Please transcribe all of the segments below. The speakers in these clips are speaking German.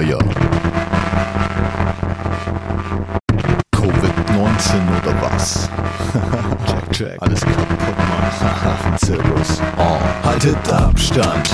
ja, ja. Covid-19 oder was? check, check. Alles kaputt, Mann. Zirkus. Oh. Haltet Abstand.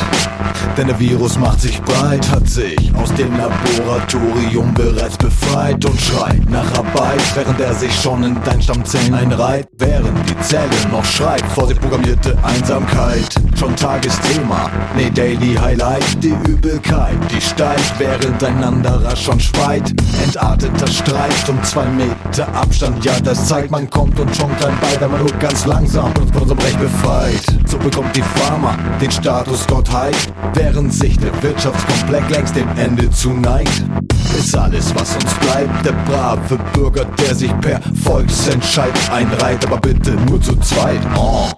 Denn der Virus macht sich breit, hat sich aus dem Laboratorium bereits befreit und schreit nach Arbeit, während er sich schon in dein Stammzellen einreiht. Während die Zelle noch schreit, vor sich programmierte Einsamkeit. Schon Tagesthema, nee, Daily Highlight. Die Übelkeit, die steigt, während ein anderer schon schweit. Entarteter Streit um zwei Meter Abstand, ja, das zeigt, man kommt und schon klein bei, man nur ganz langsam und von unserem Recht befreit. So bekommt die Pharma den Status Gottheit, während sich der Wirtschaftskomplex längst dem Ende zuneigt. Ist alles, was uns bleibt, der brave Bürger, der sich per Volksentscheid einreiht, aber bitte nur zu zweit. Oh.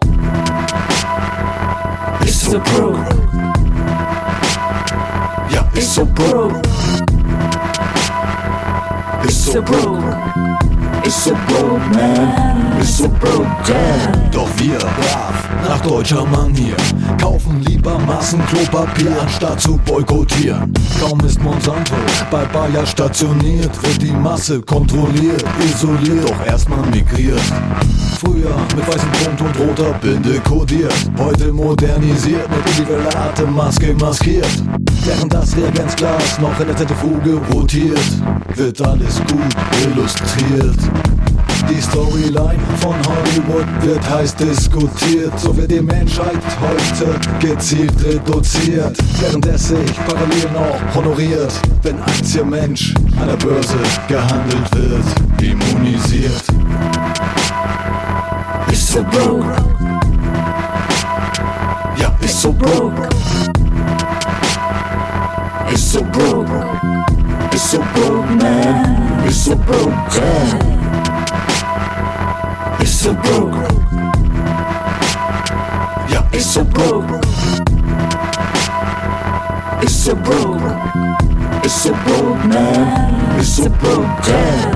Ist so broke. Ja, ist so broke. Ist so broke. Ist so broke, man. Ist so broke, damn. Deutscher Manier, kaufen lieber Massen Klopapier, anstatt zu boykottieren. Kaum ist Monsanto bei Bayer stationiert, wird die Masse kontrolliert, isoliert, doch erstmal migriert. Früher mit weißem Punkt und roter Binde kodiert, heute modernisiert mit individueller Atemmaske maskiert. Während das Reagenzglas noch in der Zentrifuge rotiert, wird alles gut illustriert. Die Storyline von Hollywood wird heiß diskutiert, so wird die Menschheit heute gezielt reduziert, während es sich parallel noch honoriert, wenn Aktienmensch an der Börse gehandelt wird, immunisiert. Ist so broke. Ja, ist so broke. Ist so broke. Ist so broke, man. Ist so broke, damn. So broke. It's so broke. It's so broke, man. It's so broke, damn.